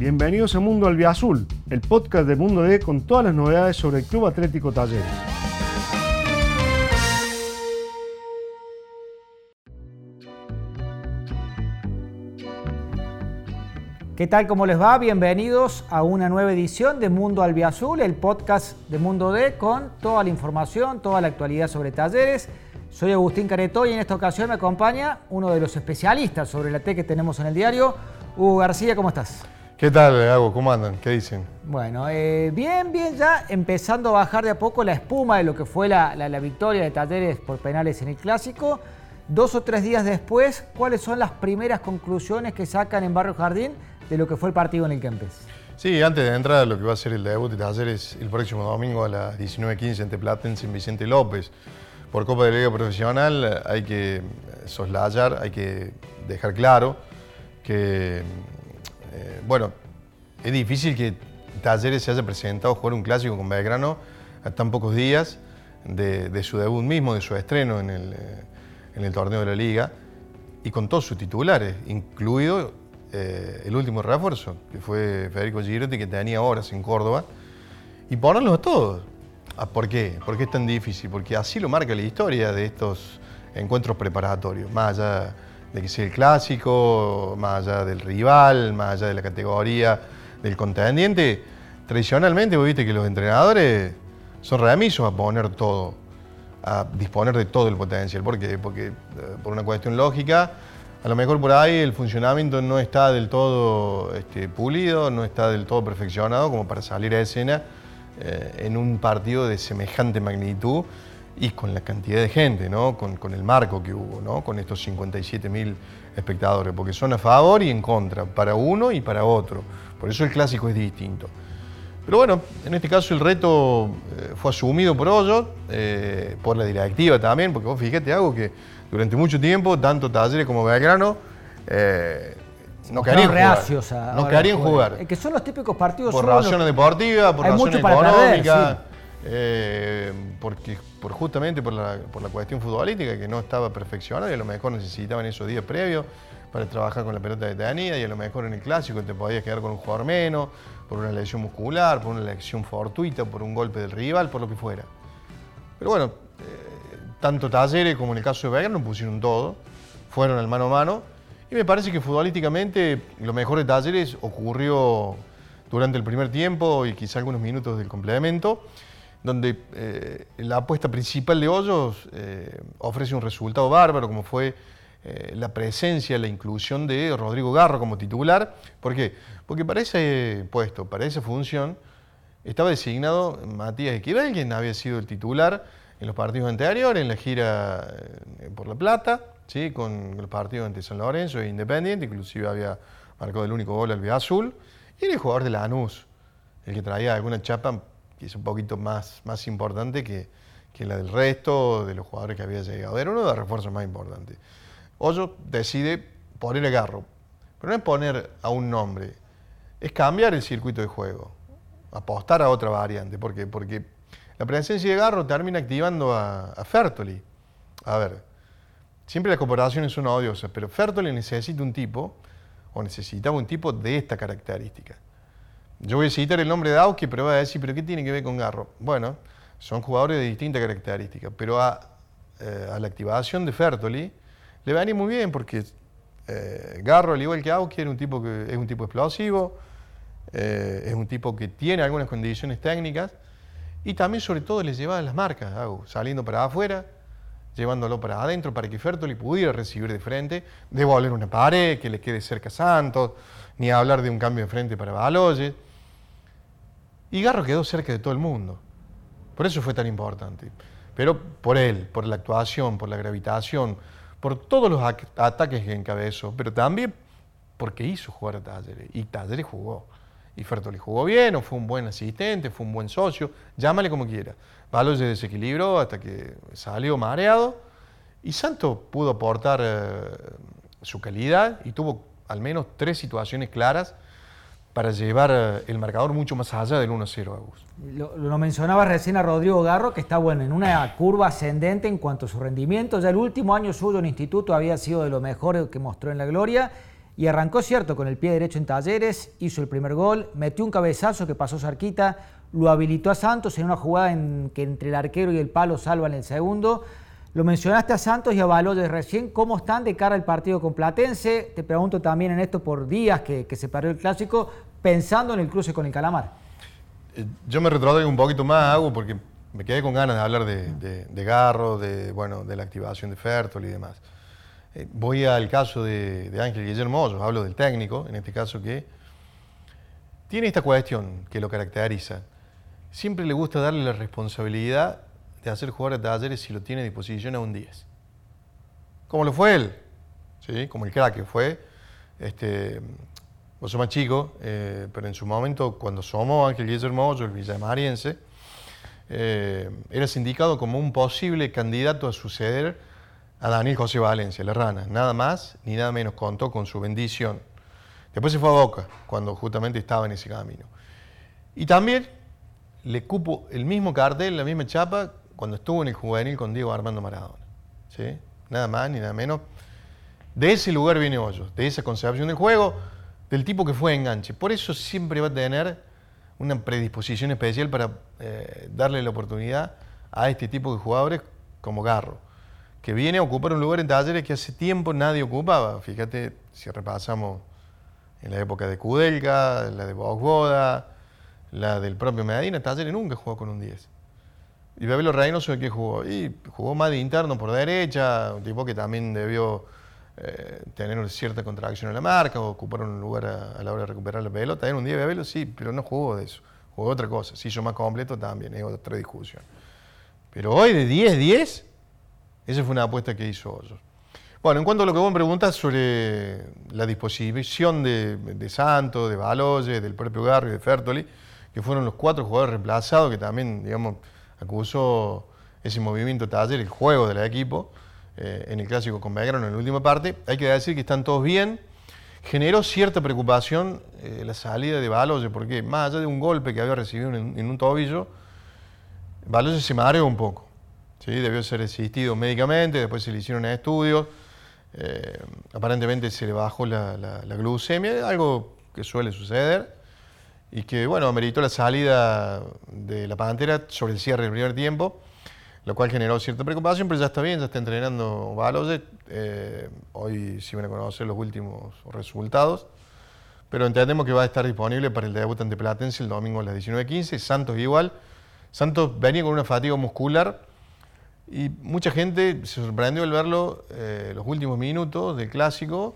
Bienvenidos a Mundo Albiazul, el podcast de Mundo D con todas las novedades sobre el Club Atlético Talleres. ¿Qué tal? ¿Cómo les va? Bienvenidos a una nueva edición de Mundo Albiazul, el podcast de Mundo D con toda la información, toda la actualidad sobre talleres. Soy Agustín Caretó y en esta ocasión me acompaña uno de los especialistas sobre la T que tenemos en el diario, Hugo García. ¿Cómo estás? ¿Qué tal, Hago? ¿Cómo andan? ¿Qué dicen? Bueno, eh, bien, bien, ya empezando a bajar de a poco la espuma de lo que fue la, la victoria de Talleres por penales en el Clásico. Dos o tres días después, ¿cuáles son las primeras conclusiones que sacan en Barrio Jardín de lo que fue el partido en el Kempes. Sí, antes de entrar a lo que va a ser el debut de Talleres el próximo domingo a las 19.15 ante Platense en Vicente López. Por Copa de Liga Profesional hay que soslayar, hay que dejar claro que, eh, bueno, es difícil que Talleres se haya presentado a jugar un clásico con Belgrano a tan pocos días de, su debut mismo, de su estreno en el, eh, en el torneo de la Liga y con todos sus titulares, incluido eh, el último refuerzo, que fue Federico Girotti, que tenía horas en Córdoba, y ponerlos a todos. Ah, ¿Por qué? ¿Por qué es tan difícil? Porque así lo marca la historia de estos encuentros preparatorios, más allá de que sea el clásico, más allá del rival, más allá de la categoría del contendiente. Tradicionalmente, vos viste que los entrenadores son remisos a poner todo, a disponer de todo el potencial. ¿Por qué? Porque eh, por una cuestión lógica, a lo mejor por ahí el funcionamiento no está del todo este, pulido, no está del todo perfeccionado como para salir a escena eh, en un partido de semejante magnitud y con la cantidad de gente, ¿no? con, el marco que hubo, ¿no? con estos 57.000 espectadores, porque son a favor y en contra, para uno y para otro. Por eso el clásico es distinto. Pero bueno, en este caso el reto eh, fue asumido por Hoyos, eh, por la directiva también, porque vos fíjate algo que durante mucho tiempo, tanto Talleres como Belgrano, eh, no querían jugar. no querían jugar. que son los típicos partidos. Por razones deportivas, por razones económicas, eh, porque, por justamente por la, por la cuestión futbolística que no estaba perfeccionada y a lo mejor necesitaban esos días previos para trabajar con la pelota de tetanía y a lo mejor en el clásico te podías quedar con un jugador menos, por una lesión muscular, por una lesión fortuita, por un golpe del rival, por lo que fuera. Pero bueno, tanto Talleres como en el caso de Belgrano pusieron todo, fueron al mano a mano. Y me parece que futbolísticamente lo mejor de Talleres ocurrió durante el primer tiempo y quizá algunos minutos del complemento, donde eh, la apuesta principal de Hoyos eh, ofrece un resultado bárbaro, como fue eh, la presencia, la inclusión de Rodrigo Garro como titular. ¿Por qué? Porque para ese puesto, para esa función, estaba designado Matías Equivel, quien había sido el titular en los partidos anteriores, en la gira por La Plata, ¿sí? con los partidos ante San Lorenzo e Independiente, inclusive había marcado el único gol al azul, y el jugador de Lanús, el que traía alguna chapa que es un poquito más, más importante que, que la del resto de los jugadores que había llegado. Era uno de los refuerzos más importantes. Hoyo decide poner el garro, pero no es poner a un nombre, es cambiar el circuito de juego, apostar a otra variante. ¿Por qué? Porque la presencia de Garro termina activando a, Fertoli. A ver, siempre las comparaciones son odiosas, pero Fertoli necesita un tipo, o necesitaba un tipo de esta característica. Yo voy a citar el nombre de Auski, pero voy a decir, ¿pero qué tiene que ver con Garro? Bueno, son jugadores de distintas características, pero a, eh, la activación de Fertoli le va a ir muy bien porque eh, Garro, al igual que Auski, un tipo que, es un tipo explosivo, eh, es un tipo que tiene algunas condiciones técnicas, y también, sobre todo, les llevaba las marcas, saliendo para afuera, llevándolo para adentro para que Fertoli pudiera recibir de frente, devolver una pared, que le quede cerca a Santos, ni hablar de un cambio de frente para Baloyes. Y Garro quedó cerca de todo el mundo. Por eso fue tan importante. Pero por él, por la actuación, por la gravitación, por todos los ataques que encabezó, pero también porque hizo jugar a Talleres. Y Talleres jugó. Y Fertoli jugó bien, o fue un buen asistente, fue un buen socio, llámale como quiera. Balo se desequilibró hasta que salió mareado y Santos pudo aportar eh, su calidad y tuvo al menos tres situaciones claras para llevar eh, el marcador mucho más allá del 1-0, Augusto. Lo, lo, mencionaba recién a Rodrigo Garro, que está bueno en una curva ascendente en cuanto a su rendimiento. Ya el último año suyo en instituto había sido de lo mejor que mostró en la gloria y arrancó cierto con el pie derecho en Talleres, hizo el primer gol, metió un cabezazo que pasó cerquita, lo habilitó a Santos en una jugada en que entre el arquero y el palo salvan el segundo. Lo mencionaste a Santos y a Baloyes recién, ¿cómo están de cara al partido con Platense? Te pregunto también en esto por días que, se perdió el clásico, pensando en el cruce con el Calamar. Eh, yo me retraigo un poquito más, hago porque me quedé con ganas de hablar de, Garro, de, bueno, de la activación de Fertol y demás. Eh, voy al caso de, Ángel Guillermo hablo del técnico, en este caso que tiene esta cuestión que lo caracteriza. Siempre le gusta darle la responsabilidad de hacer jugar a talleres si lo tiene a disposición a un 10. Como lo fue él, ¿sí? como el crack que fue. Este, vos sos más chico, eh, pero en su momento, cuando somos Ángel Guillermo el villamariense, eh, era sindicado como un posible candidato a suceder a Daniel José Valencia, la rana. Nada más ni nada menos contó con su bendición. Después se fue a Boca, cuando justamente estaba en ese camino. Y también le cupo el mismo cartel, la misma chapa, cuando estuvo en el juvenil con Diego Armando Maradona. ¿Sí? Nada más ni nada menos. De ese lugar viene Hoyos, de esa concepción del juego, del tipo que fue enganche. Por eso siempre va a tener una predisposición especial para eh, darle la oportunidad a este tipo de jugadores como Garro que viene a ocupar un lugar en talleres que hace tiempo nadie ocupaba. Fíjate, si repasamos en la época de Kudelka, la de Bogboda, la del propio Medina, Talleres nunca jugó con un 10. Y Bebelo Reynoso, ¿de qué jugó? Y jugó más de interno por derecha, un tipo que también debió eh, tener una cierta contracción en la marca, o ocupar un lugar a, la hora de recuperar la pelota. En un día Bebelo sí, pero no jugó de eso. Jugó otra cosa. Si hizo más completo también, es otra discusión. Pero hoy de 10-10, esa fue una apuesta que hizo Hoyos. Bueno, en cuanto a lo que vos me preguntas sobre la disposición de, Santos, de Baloye, del propio Garro de Fertoli, que fueron los cuatro jugadores reemplazados que también, digamos, acusó ese movimiento taller, el juego del equipo, eh, en el clásico con Belgrano en la última parte, hay que decir que están todos bien. Generó cierta preocupación eh, la salida de Baloye, porque más allá de un golpe que había recibido en, un tobillo, Baloye se mareó un poco. ¿sí? debió ser asistido médicamente, después se le hicieron estudios, eh, aparentemente se le bajó la, glucemia, algo que suele suceder, y que bueno, ameritó la salida de la Pantera sobre el cierre del primer tiempo, lo cual generó cierta preocupación, pero ya está bien, ya está entrenando Baloye, eh, hoy sí van a los últimos resultados, pero entendemos que va a estar disponible para el debut ante Platense el domingo a las 19.15, Santos igual, Santos venía con una fatiga muscular, y mucha gente se sorprendió al verlo eh, los últimos minutos del clásico,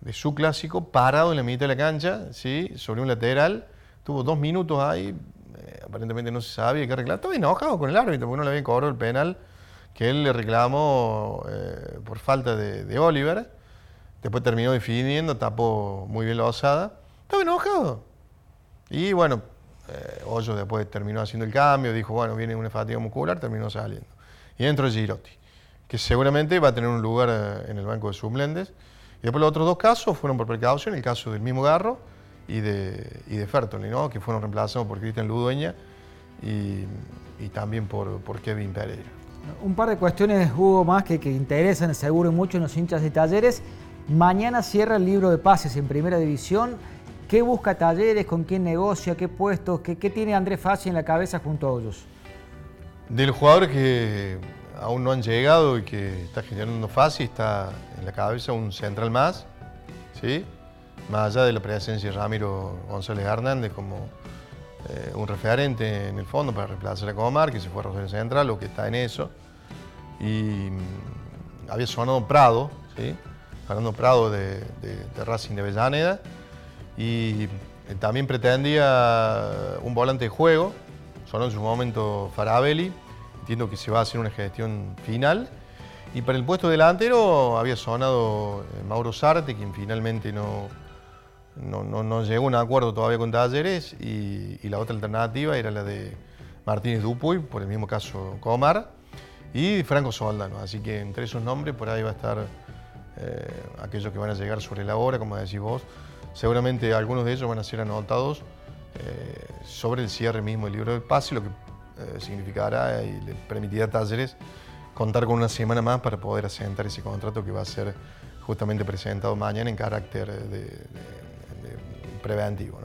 de su clásico, parado en la mitad de la cancha, ¿sí? sobre un lateral. Tuvo dos minutos ahí, eh, aparentemente no se sabía qué arreglar. Estaba enojado con el árbitro porque no le había cobrado el penal que él le reclamó eh, por falta de, Oliver. Después terminó definiendo, tapó muy bien la osada. Estaba enojado. Y bueno, Hoyo después terminó haciendo el cambio, dijo, bueno, viene una fatiga muscular, terminó saliendo y dentro de Girotti, que seguramente va a tener un lugar eh, en el banco de suplentes. Y después los otros dos casos fueron por precaución, el caso del mismo Garro y de, y de Fertoli, ¿no? que fueron reemplazados por Cristian Ludueña y, también por, por, Kevin Pereira. Un par de cuestiones, Hugo, más que, que interesan seguro mucho en los hinchas de talleres. Mañana cierra el libro de pases en primera división. ¿Qué busca Talleres? ¿Con quién negocia? ¿Qué puestos? ¿Qué, qué tiene Andrés Fassi en la cabeza junto a ellos? De los jugadores que aún no han llegado y que está generando fácil, está en la cabeza un central más, ¿sí? Más allá de la presencia de Ramiro González Hernández como eh, un referente en el fondo para reemplazar a Comar, que se fue a Rosario Central o que está en eso. Y mm, había sonado Prado, ¿sí? Fernando Prado de, de, Racing de Avellaneda. Y eh, también pretendía un volante de juego, sonó en su momento Farabelli, entiendo que se va a hacer una gestión final. Y para el puesto delantero había sonado eh, Mauro Sarte, quien finalmente no, no, llegó a un acuerdo todavía con Talleres, y, la otra alternativa era la de Martínez Dupuy, por el mismo caso Comar, y Franco Soldano. Así que entre esos nombres por ahí va a estar eh, aquellos que van a llegar sobre la hora, como decís vos. Seguramente algunos de ellos van a ser anotados eh, sobre el cierre mismo del libro del pase, lo que eh, significará y le permitirá a Talleres contar con una semana más para poder asentar ese contrato que va a ser justamente presentado mañana en carácter de, preventivo.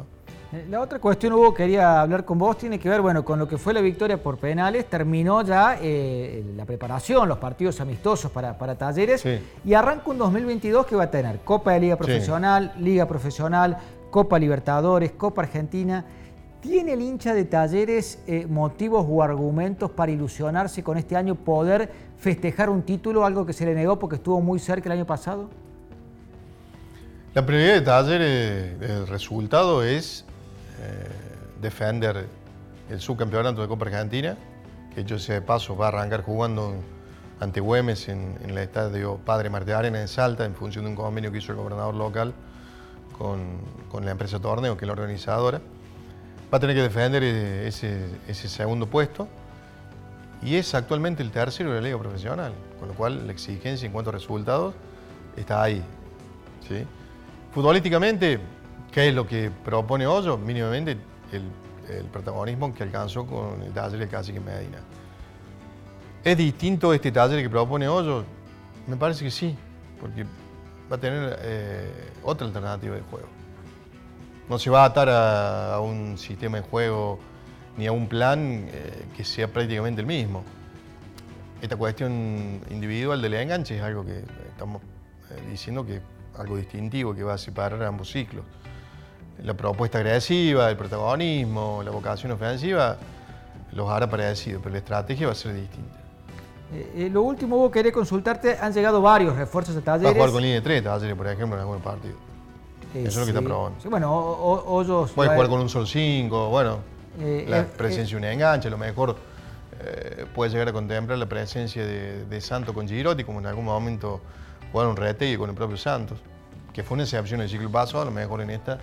Eh, la otra cuestión, Hugo, quería hablar con vos, tiene que ver bueno, con lo que fue la victoria por penales. Terminó ya eh, la preparación, los partidos amistosos para, talleres y arranca un 2022 que va a tener Copa de Liga Profesional, Liga Profesional, Copa Libertadores, Copa Argentina. ¿Tiene el hincha de talleres eh, motivos o argumentos para ilusionarse con este año poder festejar un título, algo que se le negó porque estuvo muy cerca el año pasado? La prioridad de talleres, el resultado es eh, defender el subcampeonato de Copa Argentina, que yo sé de paso va a arrancar jugando ante Güemes en, el estadio Padre Marte Arena en Salta, en función de un convenio que hizo el gobernador local con, con la empresa Torneo, que es la organizadora va a tener que defender eh, ese, segundo puesto y es actualmente el tercero de la liga profesional, con lo cual la exigencia en cuanto a resultados está ahí. ¿sí? Futbolísticamente, ¿qué es lo que propone Hoyo? Mínimamente el, protagonismo que alcanzó con el taller de Cacique Medina. ¿Es distinto este taller que propone Hoyo? Me parece que sí, porque va a tener eh, otra alternativa de juego no se va a atar a, un sistema de juego ni a un plan eh, que sea prácticamente el mismo. Esta cuestión individual del enganche es algo que estamos eh, diciendo que algo distintivo que va a separar ambos ciclos. La propuesta agresiva, el protagonismo, la vocación ofensiva los hará parecidos, pero la estrategia va a ser distinta. Eh, lo último, vos querés consultarte, han llegado varios refuerzos de talleres. Va a jugar con línea de tres talleres, por ejemplo, en algunos partidos. Eso es lo que está probando. bueno, Hoyos. Puede jugar con un sol 5, bueno, eh, la eh, presencia de un enganche, a lo mejor eh, puede llegar a contemplar la presencia de, de Santos con Girotti, como en algún momento jugaron y con el propio Santos, que fue una excepción en el ciclo pasado, a lo mejor en esta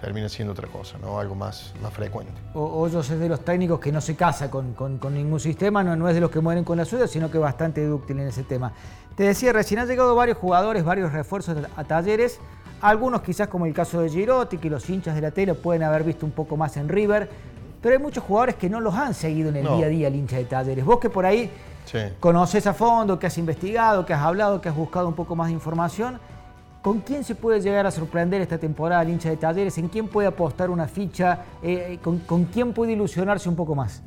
termina siendo otra cosa, ¿no? algo más, más frecuente. Hoyos es de los técnicos que no se casa con, ningún sistema, no, no, es de los que mueren con la suya, sino que es bastante dúctil en ese tema. Te decía, recién han llegado varios jugadores, varios refuerzos a talleres. Algunos quizás como el caso de Girotti, que los hinchas de la tele pueden haber visto un poco más en River, pero hay muchos jugadores que no los han seguido en el día a día el hincha de talleres. Vos que por ahí conoces a fondo, que has investigado, que has hablado, que has buscado un poco más de información, ¿con quién se puede llegar a sorprender esta temporada el hincha de talleres? ¿En quién puede apostar una ficha? Eh, con, quién puede ilusionarse un poco más?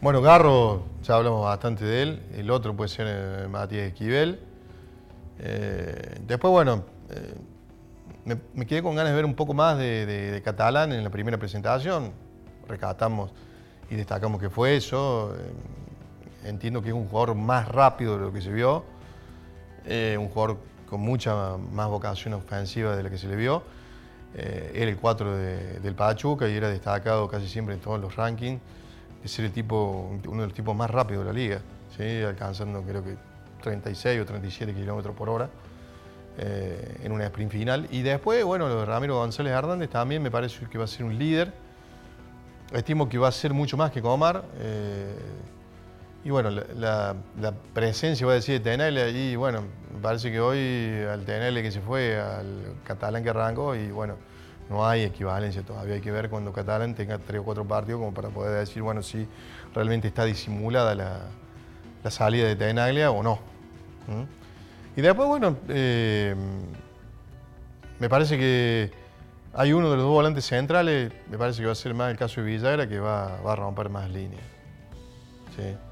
Bueno, Garro, ya hablamos bastante de él. El otro puede ser eh, Matías Esquivel. Eh, después, bueno, me, quedé con ganas de ver un poco más de, catalán en la primera presentación. Recatamos y destacamos que fue eso. Entiendo que es un jugador más rápido de lo que se vio, eh, un jugador con mucha más vocación ofensiva de la que se le vio. Eh, era el 4 del Pachuca y era destacado casi siempre en todos los rankings de ser el tipo, uno de los tipos más rápidos de la liga, ¿sí? alcanzando creo que 36 o 37 kilómetros por hora. Eh, en una sprint final. Y después, bueno, lo de Ramiro González Hernández también me parece que va a ser un líder. Estimo que va a ser mucho más que Comar. Eh, y bueno, la, presencia, voy a decir, de Tenele allí, bueno, me parece que hoy al Tenele que se fue, al Catalán que arrancó, y bueno, no hay equivalencia todavía. Hay que ver cuando Catalán tenga tres o cuatro partidos como para poder decir, bueno, si realmente está disimulada la, salida de Tenaglia o no. Y después, bueno, eh, me parece que hay uno de los dos volantes centrales, me parece que va a ser más el caso de Villagra, que va, a romper más líneas.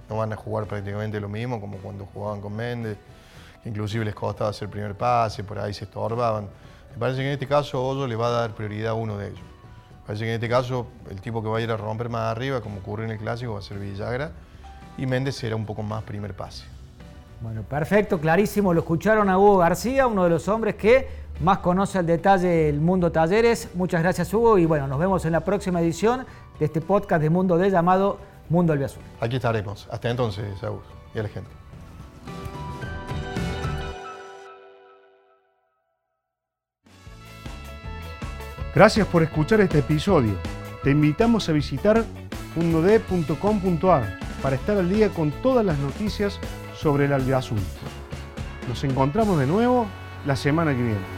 No van a jugar prácticamente lo mismo como cuando jugaban con Méndez, que inclusive les costaba hacer primer pase, por ahí se estorbaban. Me parece que en este caso Hoyo le va a dar prioridad a uno de ellos. Me parece que en este caso el tipo que va a ir a romper más arriba, como ocurre en el clásico, va a ser Villagra, y Méndez será un poco más primer pase. Bueno, perfecto, clarísimo. Lo escucharon a Hugo García, uno de los hombres que más conoce al detalle el mundo talleres. Muchas gracias, Hugo. Y bueno, nos vemos en la próxima edición de este podcast de Mundo D llamado Mundo Albiazul. Aquí estaremos. Hasta entonces, Saúl, y a la gente. Gracias por escuchar este episodio. Te invitamos a visitar mundod.com.ar para estar al día con todas las noticias sobre el albiazul. Nos encontramos de nuevo la semana que viene.